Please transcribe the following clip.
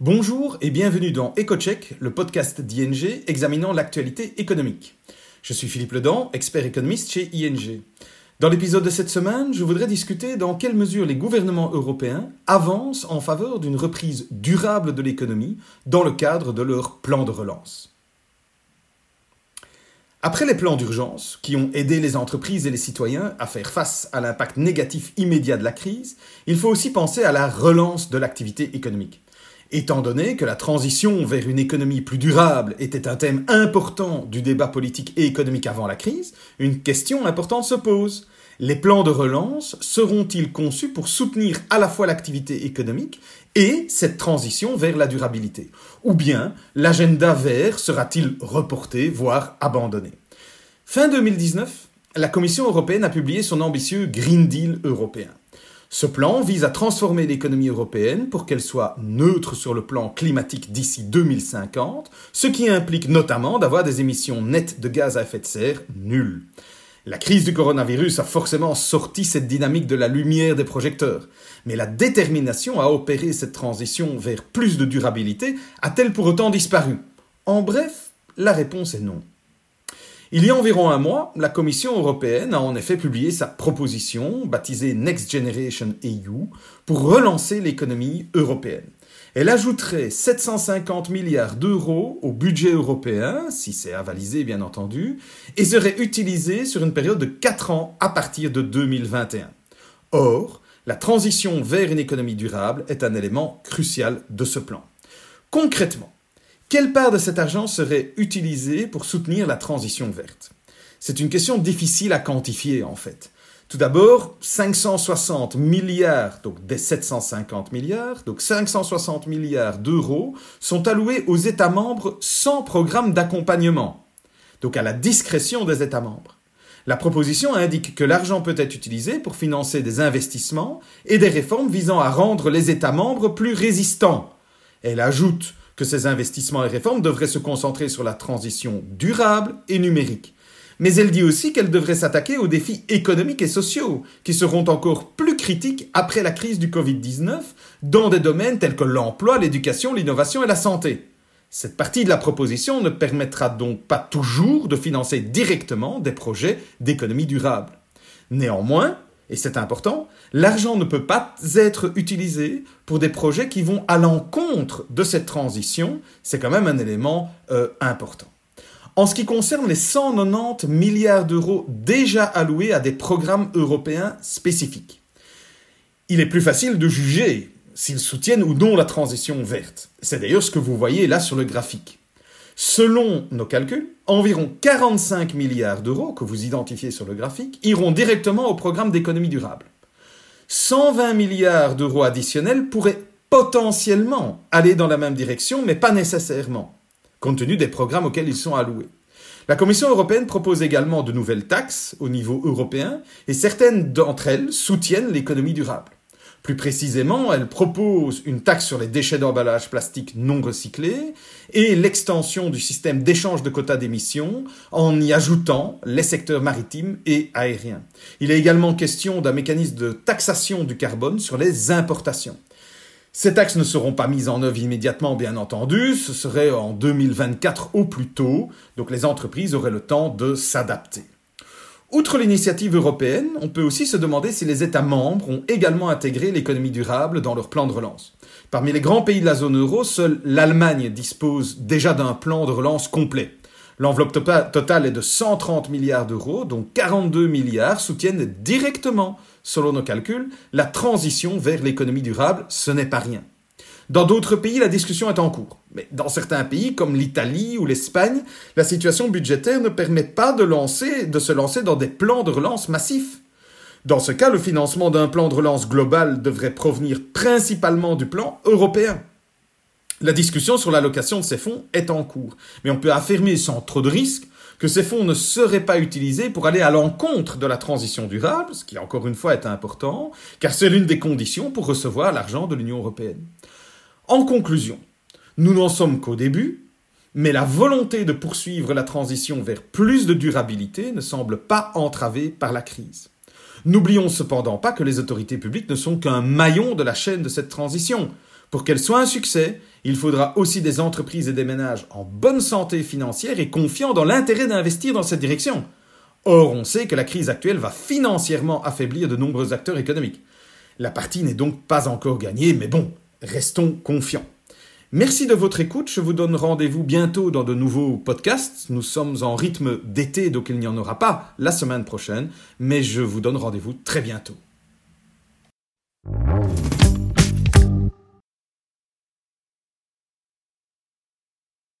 Bonjour et bienvenue dans EcoCheck, le podcast d'ING examinant l'actualité économique. Je suis Philippe Ledan, expert économiste chez ING. Dans l'épisode de cette semaine, je voudrais discuter dans quelle mesure les gouvernements européens avancent en faveur d'une reprise durable de l'économie dans le cadre de leur plan de relance. Après les plans d'urgence, qui ont aidé les entreprises et les citoyens à faire face à l'impact négatif immédiat de la crise, il faut aussi penser à la relance de l'activité économique. Étant donné que la transition vers une économie plus durable était un thème important du débat politique et économique avant la crise, une question importante se pose. Les plans de relance seront-ils conçus pour soutenir à la fois l'activité économique et cette transition vers la durabilité? Ou bien l'agenda vert sera-t-il reporté, voire abandonné? Fin 2019, la Commission européenne a publié son ambitieux Green Deal européen. Ce plan vise à transformer l'économie européenne pour qu'elle soit neutre sur le plan climatique d'ici 2050, ce qui implique notamment d'avoir des émissions nettes de gaz à effet de serre nulles. La crise du coronavirus a forcément sorti cette dynamique de la lumière des projecteurs, mais la détermination à opérer cette transition vers plus de durabilité a-t-elle pour autant disparu? En bref, la réponse est non. Il y a environ un mois, la Commission européenne a en effet publié sa proposition, baptisée Next Generation EU, pour relancer l'économie européenne. Elle ajouterait 750 milliards d'euros au budget européen, si c'est avalisé bien entendu, et serait utilisée sur une période de 4 ans à partir de 2021. Or, la transition vers une économie durable est un élément crucial de ce plan. Concrètement, quelle part de cet argent serait utilisée pour soutenir la transition verte? C'est une question difficile à quantifier en fait. Tout d'abord, 560 milliards, donc des 750 milliards, donc 560 milliards d'euros sont alloués aux États membres sans programme d'accompagnement, donc à la discrétion des États membres. La proposition indique que l'argent peut être utilisé pour financer des investissements et des réformes visant à rendre les États membres plus résistants. Elle ajoute que ces investissements et réformes devraient se concentrer sur la transition durable et numérique. Mais elle dit aussi qu'elle devrait s'attaquer aux défis économiques et sociaux, qui seront encore plus critiques après la crise du Covid-19, dans des domaines tels que l'emploi, l'éducation, l'innovation et la santé. Cette partie de la proposition ne permettra donc pas toujours de financer directement des projets d'économie durable. Néanmoins, et c'est important, l'argent ne peut pas être utilisé pour des projets qui vont à l'encontre de cette transition. C'est quand même un élément euh, important. En ce qui concerne les 190 milliards d'euros déjà alloués à des programmes européens spécifiques, il est plus facile de juger s'ils soutiennent ou non la transition verte. C'est d'ailleurs ce que vous voyez là sur le graphique. Selon nos calculs, environ 45 milliards d'euros que vous identifiez sur le graphique iront directement au programme d'économie durable. 120 milliards d'euros additionnels pourraient potentiellement aller dans la même direction, mais pas nécessairement, compte tenu des programmes auxquels ils sont alloués. La Commission européenne propose également de nouvelles taxes au niveau européen, et certaines d'entre elles soutiennent l'économie durable. Plus précisément, elle propose une taxe sur les déchets d'emballage plastique non recyclés et l'extension du système d'échange de quotas d'émissions en y ajoutant les secteurs maritimes et aériens. Il est également question d'un mécanisme de taxation du carbone sur les importations. Ces taxes ne seront pas mises en œuvre immédiatement, bien entendu, ce serait en 2024 au plus tôt, donc les entreprises auraient le temps de s'adapter. Outre l'initiative européenne, on peut aussi se demander si les États membres ont également intégré l'économie durable dans leur plan de relance. Parmi les grands pays de la zone euro, seule l'Allemagne dispose déjà d'un plan de relance complet. L'enveloppe totale est de 130 milliards d'euros, dont 42 milliards soutiennent directement, selon nos calculs, la transition vers l'économie durable. Ce n'est pas rien. Dans d'autres pays, la discussion est en cours. Mais dans certains pays, comme l'Italie ou l'Espagne, la situation budgétaire ne permet pas de, se lancer dans des plans de relance massifs. Dans ce cas, le financement d'un plan de relance global devrait provenir principalement du plan européen. La discussion sur l'allocation de ces fonds est en cours, mais on peut affirmer sans trop de risque que ces fonds ne seraient pas utilisés pour aller à l'encontre de la transition durable, ce qui encore une fois est important, car c'est l'une des conditions pour recevoir l'argent de l'Union européenne. En conclusion, nous n'en sommes qu'au début, mais la volonté de poursuivre la transition vers plus de durabilité ne semble pas entravée par la crise. N'oublions cependant pas que les autorités publiques ne sont qu'un maillon de la chaîne de cette transition. Pour qu'elle soit un succès, Il faudra aussi des entreprises et des ménages en bonne santé financière et confiants dans l'intérêt d'investir dans cette direction. Or, on sait que la crise actuelle va financièrement affaiblir de nombreux acteurs économiques. La partie n'est donc pas encore gagnée, mais bon, restons confiants. Merci de votre écoute. Je vous donne rendez-vous bientôt dans de nouveaux podcasts. Nous sommes en rythme d'été, donc il n'y en aura pas la semaine prochaine, mais je vous donne rendez-vous très bientôt.